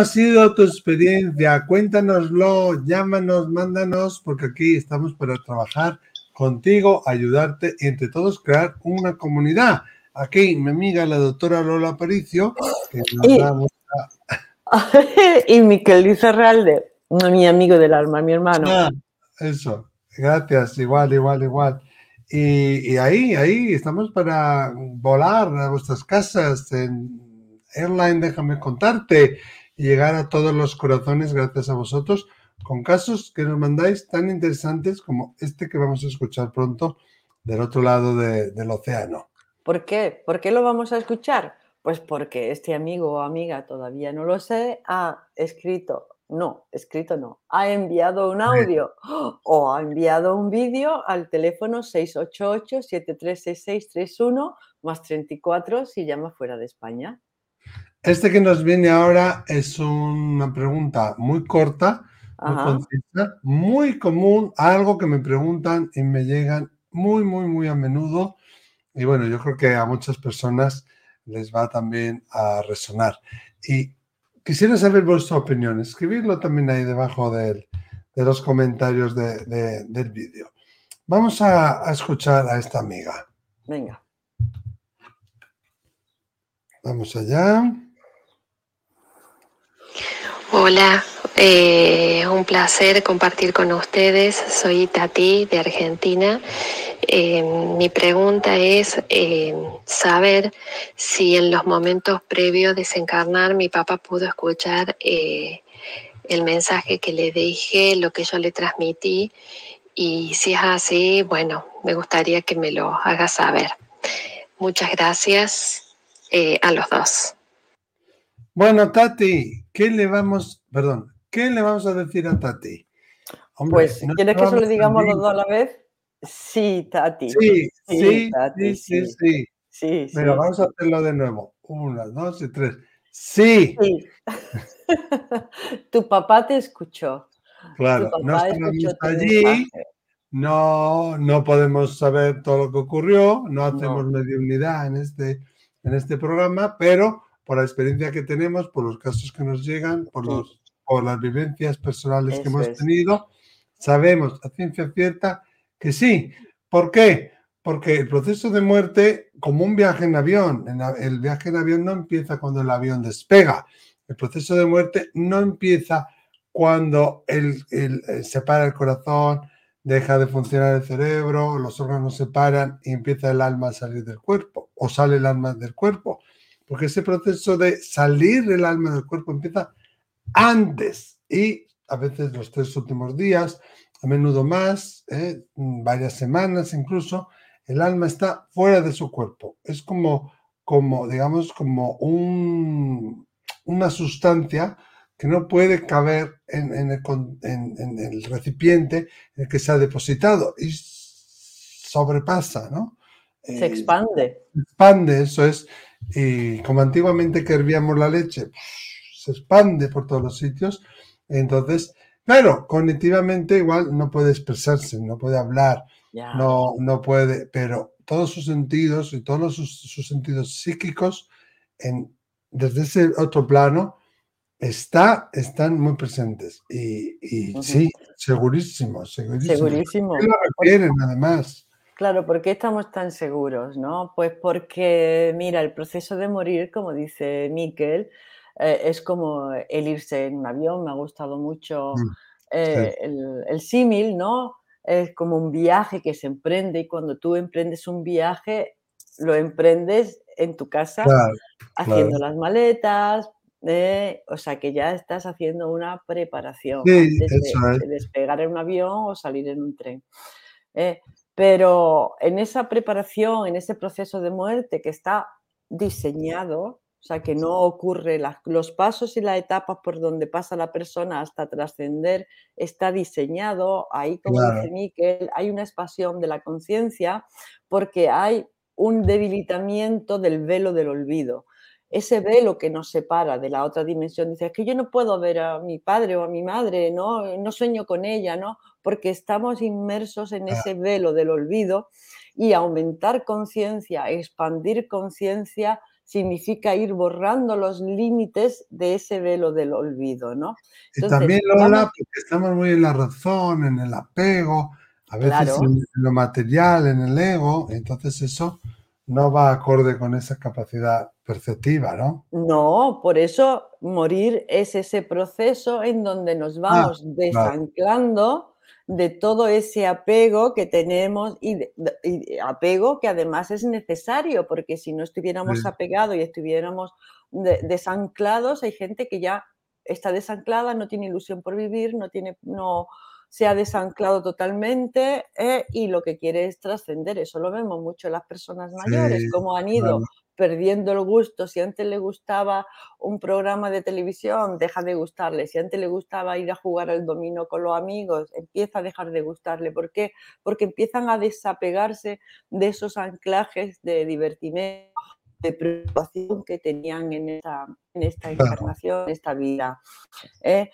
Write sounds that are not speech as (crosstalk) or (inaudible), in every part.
¿Cómo ha sido tu experiencia? Cuéntanoslo, llámanos, mándanos, porque aquí estamos para trabajar contigo, ayudarte y entre todos crear una comunidad. Aquí mi amiga la doctora Lola Aparicio, que nos y, (laughs) y Miquel Realde, mi amigo del alma, mi hermano. Ah, eso, gracias, igual, igual, igual. Y, y, ahí, ahí estamos para volar a vuestras casas en Airline, déjame contarte, y llegar a todos los corazones gracias a vosotros con casos que nos mandáis tan interesantes como este que vamos a escuchar pronto del otro lado del océano. ¿Por qué? ¿Por qué lo vamos a escuchar? Pues porque este amigo o amiga, todavía no lo sé, ha escrito, no, escrito no, ha enviado un audio o ha enviado un vídeo al teléfono 688-736631 más 34 si llama fuera de España. Este que nos viene ahora es una pregunta muy corta, muy muy común, algo que me preguntan y me llegan muy, muy, muy a menudo. Y bueno, yo creo que a muchas personas les va también a resonar. Y quisiera saber vuestra opinión. Escribidlo también ahí debajo de los comentarios del vídeo. Vamos a, a escuchar a esta amiga. Venga. Vamos allá. Hola, eh, un placer compartir con ustedes. Soy Tati de Argentina. Eh, mi pregunta es eh, saber si en los momentos previos de desencarnar mi papá pudo escuchar el mensaje que le dije, lo que yo le transmití. Y si es así, bueno, me gustaría que me lo haga saber. Muchas gracias a los dos. Bueno, Tati, ¿qué le vamos, perdón, qué le vamos a decir a Tati? pues, ¿quieres que se lo digamos los dos a la vez? Sí, Tati. Sí, sí, sí, sí, sí, sí. Pero vamos a hacerlo de nuevo. Una, dos y tres. Sí. tu papá te escuchó. Claro, no estamos allí. No, no podemos saber todo lo que ocurrió, no hacemos no. mediunidad en este, en este programa, pero por la experiencia que tenemos, por los casos que nos llegan, por, los, por las vivencias personales que hemos tenido, sabemos a ciencia cierta que sí. ¿Por qué? Porque el proceso de muerte, como un viaje en avión, el viaje en avión no empieza cuando el avión despega. El proceso de muerte no empieza cuando el, el, eh, se para el corazón, deja de funcionar el cerebro, los órganos se paran y empieza el alma a salir del cuerpo o sale el alma del cuerpo porque ese proceso de salir del alma del cuerpo empieza antes y a veces los tres últimos días, a menudo más, ¿eh? varias semanas incluso, el alma está fuera de su cuerpo. Es como, como digamos, como un, una sustancia que no puede caber en, en, el, en, el, recipiente en el que se ha depositado y sobrepasa, ¿no? Se expande. Se expande, eso es. Y como antiguamente que hervíamos la leche, se expande por todos los sitios. Entonces, claro, cognitivamente igual no puede expresarse, no puede hablar, no, no puede, pero todos sus sentidos y todos sus, sentidos psíquicos en, desde ese otro plano está, están muy presentes. Y, sí, segurísimo, segurísimo. Segurísimo. lo requieren además. Claro, ¿por qué estamos tan seguros? ¿no? Pues porque, mira, el proceso de morir, como dice Miquel, eh, es como el irse en un avión, me ha gustado mucho mm, eh, el, símil, ¿no? Es como un viaje que se emprende y cuando tú emprendes un viaje, lo emprendes en tu casa, haciendo las maletas, eh, o sea que ya estás haciendo una preparación antes de, despegar en un avión o salir en un tren. Pero en esa preparación, en ese proceso de muerte que está diseñado, o sea, que no ocurre, los pasos y las etapas por donde pasa la persona hasta trascender, está diseñado, ahí como dice Miquel, hay una expansión de la conciencia porque hay un debilitamiento del velo del olvido. Ese velo que nos separa de la otra dimensión, dice, es que yo no puedo ver a mi padre o a mi madre, no, no sueño con ella, ¿no? porque estamos inmersos en ese velo del olvido y aumentar conciencia, expandir conciencia, significa ir borrando los límites de ese velo del olvido, ¿no? y también, Lola, porque estamos muy en la razón, en el apego, a veces en lo material, en el ego, entonces eso no va acorde con esa capacidad perceptiva, ¿no? No, por eso morir es ese proceso en donde nos ah, vamos desanclando de todo ese apego que tenemos y, apego que además es necesario, porque si no estuviéramos apegados y estuviéramos desanclados, hay gente que ya está desanclada, no tiene ilusión por vivir, no tiene, no se ha desanclado totalmente eh, y lo que quiere es trascender. Eso lo vemos mucho en las personas mayores, cómo han ido perdiendo el gusto. Si antes le gustaba un programa de televisión, deja de gustarle. Si antes le gustaba ir a jugar al dominó con los amigos, empieza a dejar de gustarle. ¿Por qué? Porque empiezan a desapegarse de esos anclajes de divertimento, de preocupación que tenían en esta, en esta encarnación, en esta vida. ¿eh?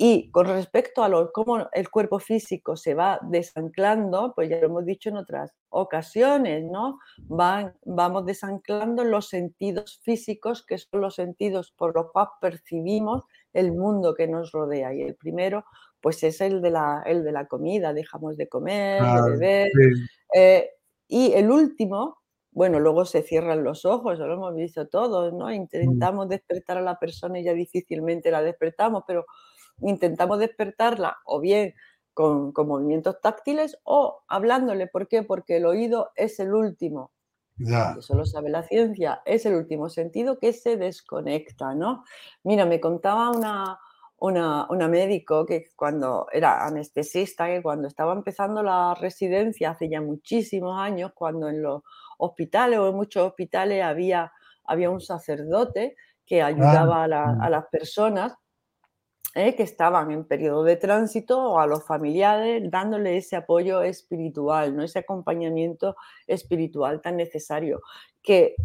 Y con respecto a lo, cómo el cuerpo físico se va desanclando, pues ya lo hemos dicho en otras ocasiones, ¿no? Van, vamos desanclando los sentidos físicos, que son los sentidos por los cuales percibimos el mundo que nos rodea. Y el primero, pues es el de la, el de la comida, dejamos de comer, de beber. Eh, y el último, bueno, luego se cierran los ojos, lo hemos visto todos, ¿no? Mm. Intentamos despertar a la persona y ya difícilmente la despertamos, pero intentamos despertarla o bien con, movimientos táctiles o hablándole. ¿Por qué? Porque el oído es el último. Eso lo sabe la ciencia, es el último sentido que se desconecta, ¿no? Mira, me contaba una, una, médico que cuando era anestesista, que cuando estaba empezando la residencia hace ya muchísimos años, cuando en los hospitales o en muchos hospitales había, había un sacerdote que ayudaba a, a, las personas ¿eh? que estaban en periodo de tránsito o a los familiares dándole ese apoyo espiritual, ¿no? ese acompañamiento espiritual tan necesario. Que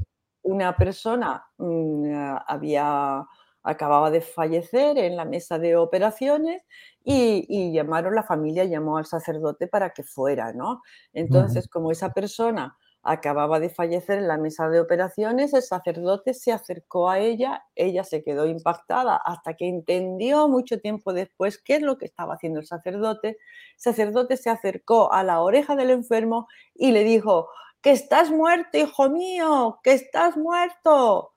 una persona mm, había acababa de fallecer en la mesa de operaciones y, llamaron, la familia llamó al sacerdote para que fuera, ¿no? Entonces, como esa persona acababa de fallecer en la mesa de operaciones, el sacerdote se acercó a ella, ella se quedó impactada hasta que entendió mucho tiempo después qué es lo que estaba haciendo el sacerdote. El sacerdote se acercó a la oreja del enfermo y le dijo, que estás muerto, hijo mío, que estás muerto.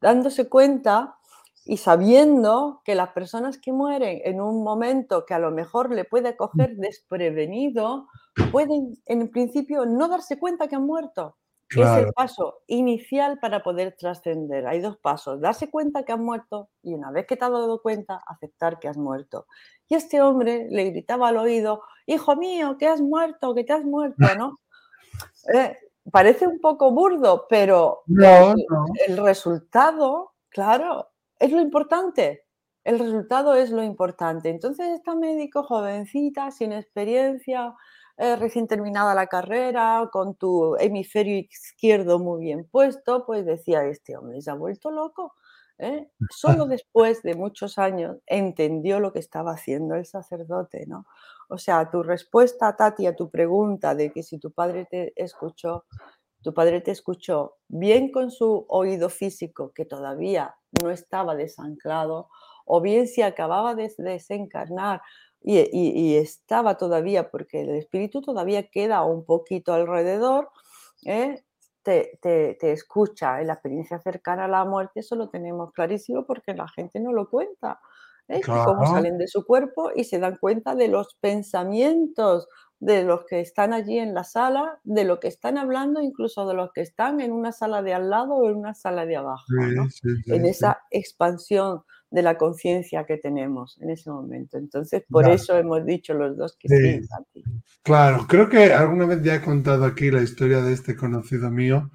Dándose cuenta y sabiendo que las personas que mueren en un momento que a lo mejor le puede coger desprevenido, pueden en principio no darse cuenta que han muerto. Es el paso inicial para poder trascender. Hay dos pasos, darse cuenta que han muerto y una vez que te has dado cuenta, aceptar que has muerto. Y este hombre le gritaba al oído, hijo mío, que has muerto, que te has muerto, (laughs) ¿no? Eh, parece un poco burdo, pero el resultado, claro, es lo importante. El resultado es lo importante. Entonces, esta médico jovencita, sin experiencia, eh, recién terminada la carrera, con tu hemisferio izquierdo muy bien puesto, pues decía, este hombre se ha vuelto loco. ¿eh? Solo (laughs) después de muchos años entendió lo que estaba haciendo el sacerdote, ¿no? O sea, tu respuesta, Tati, a tu pregunta de que si tu padre te escuchó, tu padre te escuchó bien con su oído físico, que todavía no estaba desanclado, o bien si acababa de desencarnar y, estaba todavía, porque el espíritu todavía queda un poquito alrededor, ¿eh? te, escucha en la experiencia cercana a la muerte, eso lo tenemos clarísimo porque la gente no lo cuenta. ¿eh? Cómo salen de su cuerpo y se dan cuenta de los pensamientos de los que están allí en la sala, de lo que están hablando, incluso de los que están en una sala de al lado o en una sala de abajo, en esa expansión de la conciencia que tenemos en ese momento. Entonces, por eso hemos dicho los dos que sí. claro, creo que alguna vez ya he contado aquí la historia de este conocido mío,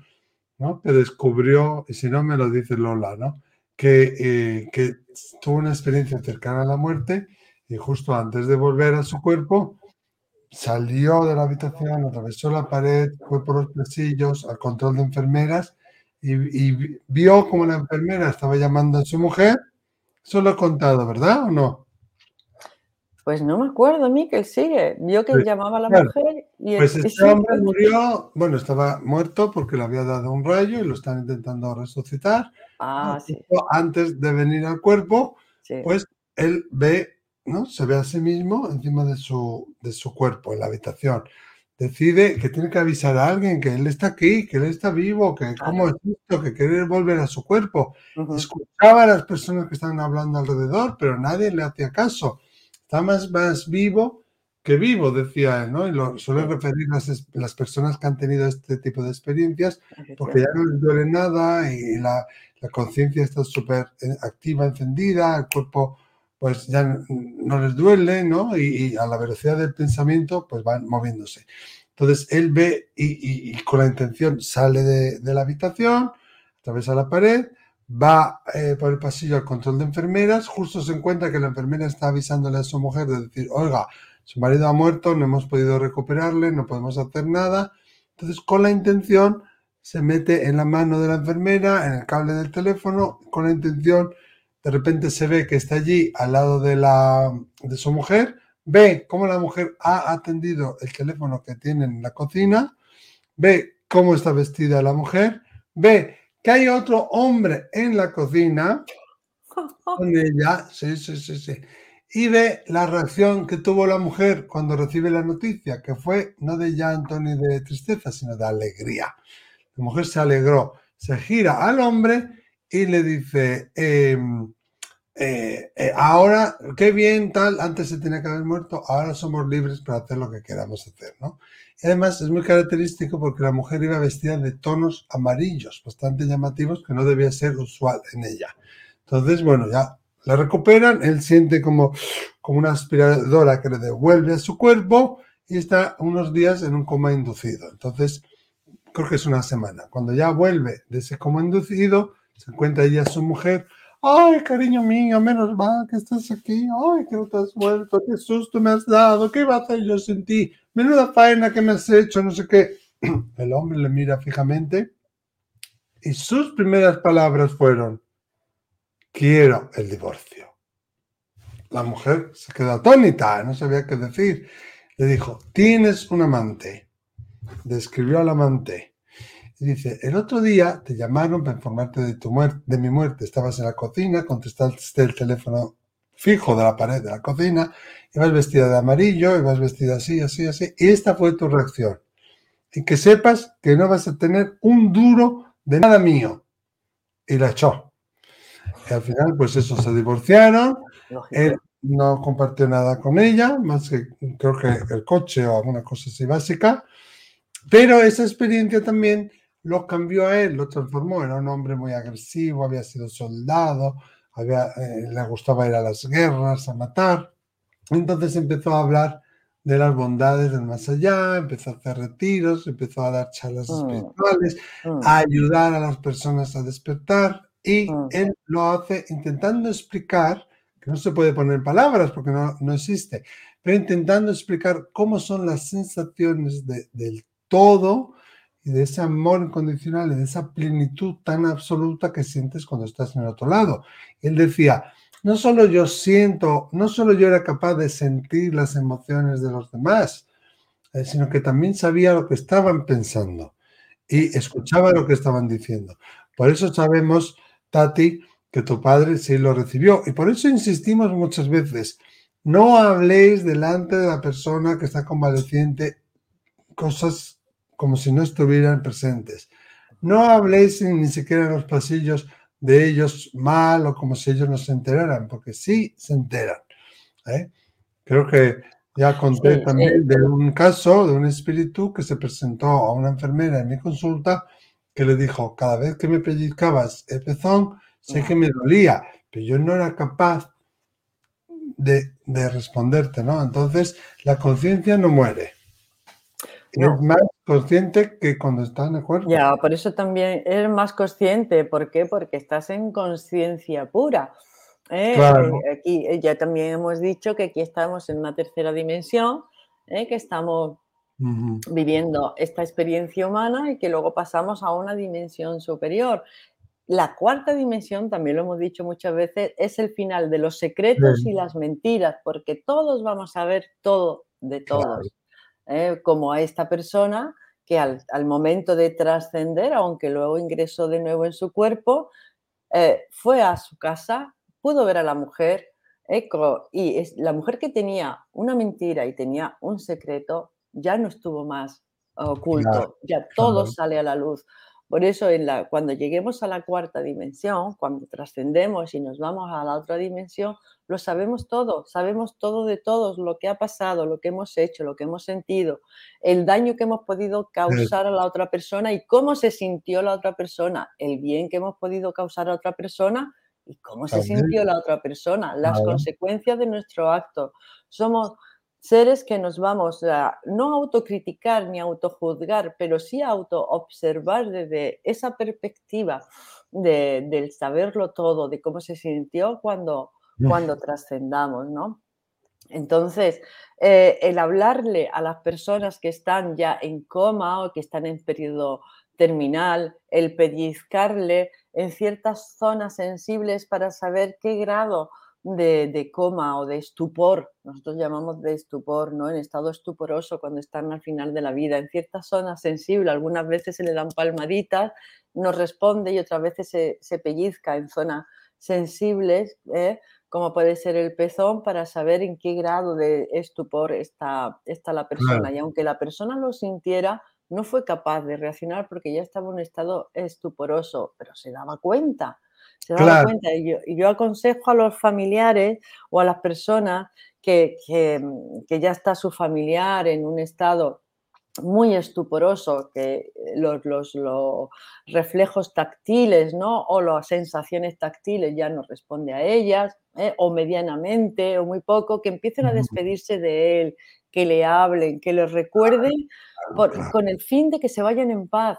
¿no? Que descubrió, y si no me lo dice Lola, ¿no? Que, eh, que tuvo una experiencia cercana a la muerte y justo antes de volver a su cuerpo, salió de la habitación, atravesó la pared, fue por los pasillos al control de enfermeras y, vio como la enfermera estaba llamando a su mujer. Eso lo he contado, ¿verdad o no? Pues no me acuerdo, Miquel, sigue. Vio que Pues, llamaba a la claro, mujer y Pues este hombre murió, bueno, estaba muerto porque le había dado un rayo y lo están intentando resucitar. Ah, sí, Antes de venir al cuerpo, sí. pues él ve, ¿no? Se ve a sí mismo encima de su, de su cuerpo, en la habitación. Decide que tiene que avisar a alguien que él está aquí, que él está vivo, que cómo es esto, que quiere volver a su cuerpo. Escuchaba a las personas que estaban hablando alrededor, pero nadie le hacía caso. Está más, más vivo que vivo, decía él, ¿no? Y lo suele Sí. referir las, las personas que han tenido este tipo de experiencias, porque ya no les duele nada y la, la conciencia está súper eh, activa, encendida, el cuerpo pues ya no les duele, ¿no? Y, y a la velocidad del pensamiento pues van moviéndose. Entonces él ve y, y- y con la intención sale de, de la habitación, atraviesa la pared, va eh, por el pasillo al control de enfermeras, justo se encuentra que la enfermera está avisándole a su mujer de decir, oiga, su marido ha muerto, no hemos podido recuperarle, no podemos hacer nada. Entonces con la intención se mete en la mano de la enfermera, en el cable del teléfono, con la intención, de repente se ve que está allí al lado de, la, de su mujer, ve cómo la mujer ha atendido el teléfono que tiene en la cocina, ve cómo está vestida la mujer, ve que hay otro hombre en la cocina con (laughs) ella, sí, sí, sí, sí, y ve la reacción que tuvo la mujer cuando recibe la noticia, que fue no de llanto ni de tristeza, sino de alegría. La mujer se alegró, se gira al hombre y le dice, em, eh, eh, ahora, qué bien, tal, antes se tenía que haber muerto, ahora somos libres para hacer lo que queramos hacer, ¿no? Y además es muy característico porque la mujer iba vestida de tonos amarillos, bastante llamativos, que no debía ser usual en ella. Entonces, bueno, ya la recuperan, él siente como, como una aspiradora que le devuelve a su cuerpo y está unos días en un coma inducido. Entonces, creo que es una semana. Cuando ya vuelve de ese coma inducido, se encuentra ella su mujer. Ay, cariño mío, menos mal que estás aquí. Ay, que no te has muerto. Qué susto me has dado. ¿Qué iba a hacer yo sin ti? Menuda faena que me has hecho, no sé qué. (clears throat) El hombre le mira fijamente y sus primeras palabras fueron, quiero el divorcio. La mujer se quedó atónita, no sabía qué decir. Le dijo, tienes un amante. Describió al amante. Y dice, el otro día te llamaron para informarte de tu muerte, de mi muerte. Estabas en la cocina, contestaste el teléfono fijo de la pared de la cocina, ibas vestida de amarillo, ibas vestida así, así, así, y esta fue tu reacción. Y que sepas que no vas a tener un duro de nada mío. Y la echó. Y al final, pues eso, se divorciaron. Él no compartió nada con ella, más que creo que el coche o alguna cosa así básica. Pero esa experiencia también lo cambió a él, lo transformó. Era un hombre muy agresivo, había sido soldado, había, eh, le gustaba ir a las guerras, a matar. Entonces empezó a hablar de las bondades del más allá, empezó a hacer retiros, empezó a dar charlas Mm. espirituales, Mm, a ayudar a las personas a despertar y Mm. él lo hace intentando explicar, que no se puede poner en palabras porque no, no existe, pero intentando explicar cómo son las sensaciones de- del todo de ese amor incondicional y de esa plenitud tan absoluta que sientes cuando estás en el otro lado. Él decía, no solo yo siento, no solo yo era capaz de sentir las emociones de los demás, eh, sino que también sabía lo que estaban pensando y escuchaba lo que estaban diciendo. Por eso sabemos, Tati, que tu padre sí lo recibió. Y por eso insistimos muchas veces, no habléis delante de la persona que está convaleciente cosas como si no estuvieran presentes. No habléis ni siquiera en los pasillos de ellos mal o como si ellos no se enteraran, porque sí se enteran. ¿eh? Creo que ya conté Sí, también eh. de un caso de un espíritu que se presentó a una enfermera en mi consulta que le dijo, cada vez que me pellizcabas el pezón, sé que me dolía, pero yo no era capaz de, de responderte, ¿no? Entonces, la conciencia no muere. Es más consciente que cuando está en el cuerpo. Ya, por eso también eres más consciente. ¿Por qué? Porque estás en conciencia pura. ¿eh? Claro. Eh, Aquí eh, ya también hemos dicho que aquí estamos en una tercera dimensión, ¿eh? que estamos viviendo esta experiencia humana y que luego pasamos a una dimensión superior. la cuarta dimensión, también lo hemos dicho muchas veces, es el final de los secretos y las mentiras, porque todos vamos a ver todo de todos. ¿Eh? Como a esta persona que al, momento de trascender, aunque luego ingresó de nuevo en su cuerpo, eh, fue a su casa, pudo ver a la mujer, y es, la mujer que tenía una mentira y tenía un secreto ya no estuvo más oculto, ya todo sale a la luz. Por eso en la, cuando lleguemos a la cuarta dimensión, cuando trascendemos y nos vamos a la otra dimensión, lo sabemos todo, sabemos todo de todos, lo que ha pasado, lo que hemos hecho, lo que hemos sentido, el daño que hemos podido causar a la otra persona y cómo se sintió la otra persona, el bien que hemos podido causar a otra persona y cómo se sintió la otra persona, las consecuencias de nuestro acto. Somos seres que nos vamos a no autocriticar ni autojuzgar, pero sí a autoobservar desde esa perspectiva de, del saberlo todo, de cómo se sintió cuando, cuando trascendamos, ¿no? Entonces, eh, el hablarle a las personas que están ya en coma o que están en periodo terminal, el pellizcarle en ciertas zonas sensibles para saber qué grado de, coma o de estupor, nosotros llamamos de estupor, ¿no? En estado estuporoso cuando están al final de la vida, en ciertas zonas sensibles, algunas veces se le dan palmaditas, no responde y otras veces se, pellizca en zonas sensibles, ¿eh? como puede ser el pezón, para saber en qué grado de estupor está, está la persona. Y aunque la persona lo sintiera, no fue capaz de reaccionar porque ya estaba en un estado estuporoso, pero se daba cuenta se da cuenta. Y yo, aconsejo a los familiares o a las personas que, ya está su familiar en un estado muy estuporoso, que los, los, reflejos táctiles ¿no? o las sensaciones táctiles ya no responde a ellas, ¿eh? o medianamente, o muy poco, que empiecen a despedirse de él, que le hablen, que le recuerden, con el fin de que se vayan en paz,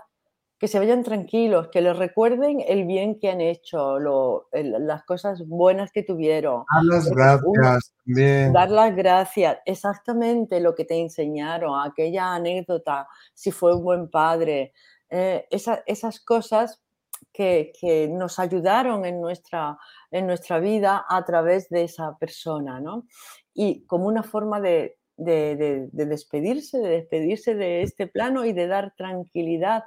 que se vayan tranquilos, que les recuerden el bien que han hecho, las cosas buenas que tuvieron. Dar las gracias también. Dar las gracias, exactamente lo que te enseñaron, aquella anécdota, si fue un buen padre, eh, esas cosas que, nos ayudaron en nuestra, en nuestra vida a través de esa persona, ¿no? Y como una forma de, de despedirse, de despedirse de este plano y de dar tranquilidad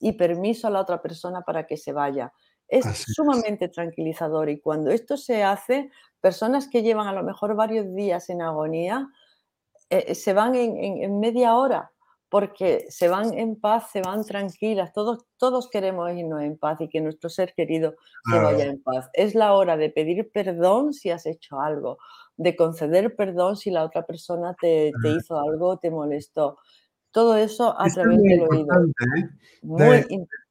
y permiso a la otra persona para que se vaya. Es sumamente tranquilizador y cuando esto se hace, personas que llevan a lo mejor varios días en agonía, eh, se van en, media hora porque se van en paz, se van tranquilas. Todos, todos queremos irnos en paz y que nuestro ser querido se vaya en paz. Es la hora de pedir perdón si has hecho algo, de conceder perdón si la otra persona te, te hizo algo, te molestó. Todo eso a través del oído. ¿eh? Muy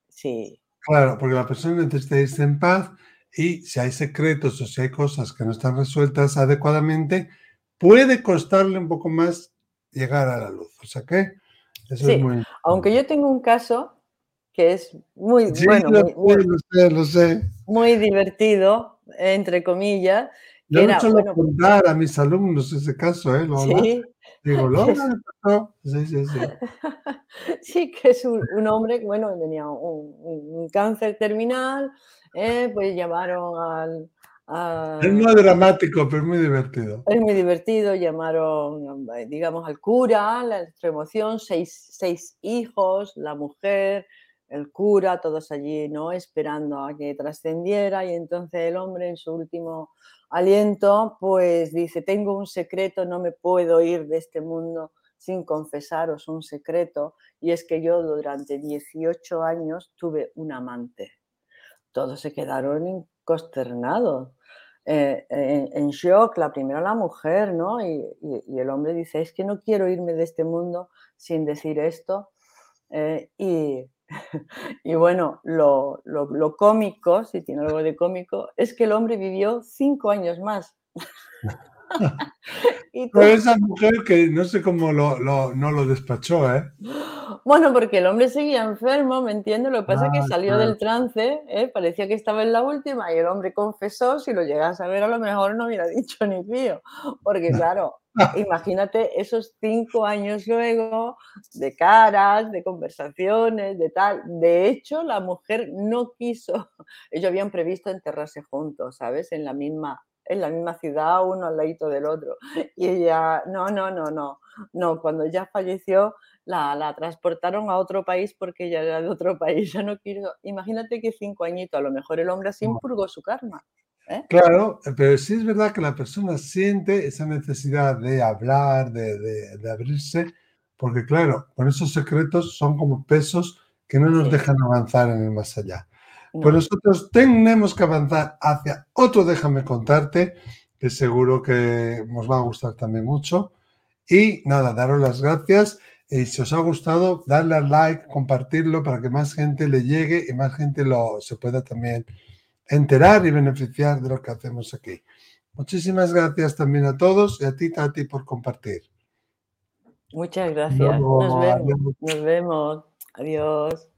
sí. Claro, porque la persona necesita irse en paz y si hay secretos o si hay cosas que no están resueltas adecuadamente, puede costarle un poco más llegar a la luz. O sea que eso es muy... Aunque yo tengo un caso que es muy, bueno, lo sé, muy divertido, entre comillas. Yo no suelo contar a mis alumnos ese caso, ¿eh? Sí, Digo, (laughs) Sí, sí, sí. (laughs) sí, que es un, hombre, bueno, tenía un, cáncer terminal, eh, pues llamaron al, Es muy dramático, pero muy divertido. Es muy divertido, llamaron, digamos, al cura, la emoción, seis, seis hijos, la mujer, el cura, todos allí, ¿no? Esperando a que trascendiera y entonces el hombre en su último aliento, pues dice, tengo un secreto, no me puedo ir de este mundo sin confesaros un secreto, y es que yo durante 18 años tuve un amante. Todos se quedaron consternados, eh, en, shock, la primera la mujer, ¿no? Y, el hombre dice, es que no quiero irme de este mundo sin decir esto. Eh, y (laughs) y bueno, lo, cómico, si tiene algo de cómico, es que el hombre vivió cinco años más. (laughs) Pero esa mujer que no sé cómo lo, no lo despachó, ¿eh? (gasps) Bueno, porque el hombre seguía enfermo, ¿me entiendes? Lo que pasa es que ah, salió del trance, ¿eh? parecía que estaba en la última y el hombre confesó, si lo llegas a ver a lo mejor no hubiera (laughs) dicho ni pío, porque claro, imagínate esos cinco años luego de caras, de conversaciones, de tal. De hecho, la mujer no quiso, ellos habían previsto enterrarse juntos, ¿sabes? En la misma, en la misma ciudad, uno al ladito del otro. Y ella, no, no, no, no, no, cuando ya falleció, la, la, transportaron a otro país porque ella era de otro país. Ya no quiero. Imagínate que cinco añitos, a lo mejor el hombre así impurgó su karma. ¿Eh? Claro, pero sí es verdad que la persona siente esa necesidad de hablar, de, de, de abrirse, porque claro, con esos secretos son como pesos que no nos sí. dejan avanzar en el más allá. No. Pues nosotros tenemos que avanzar hacia otro Déjame contarte, que seguro que nos va a gustar también mucho. Y nada, daros las gracias. Y si os ha gustado, darle al like, compartirlo para que más gente le llegue y más gente lo, se pueda también enterar y beneficiar de lo que hacemos aquí. Muchísimas gracias también a todos y a ti, Tati, por compartir. Muchas gracias. No, Nos vemos. Nos vemos. Adiós.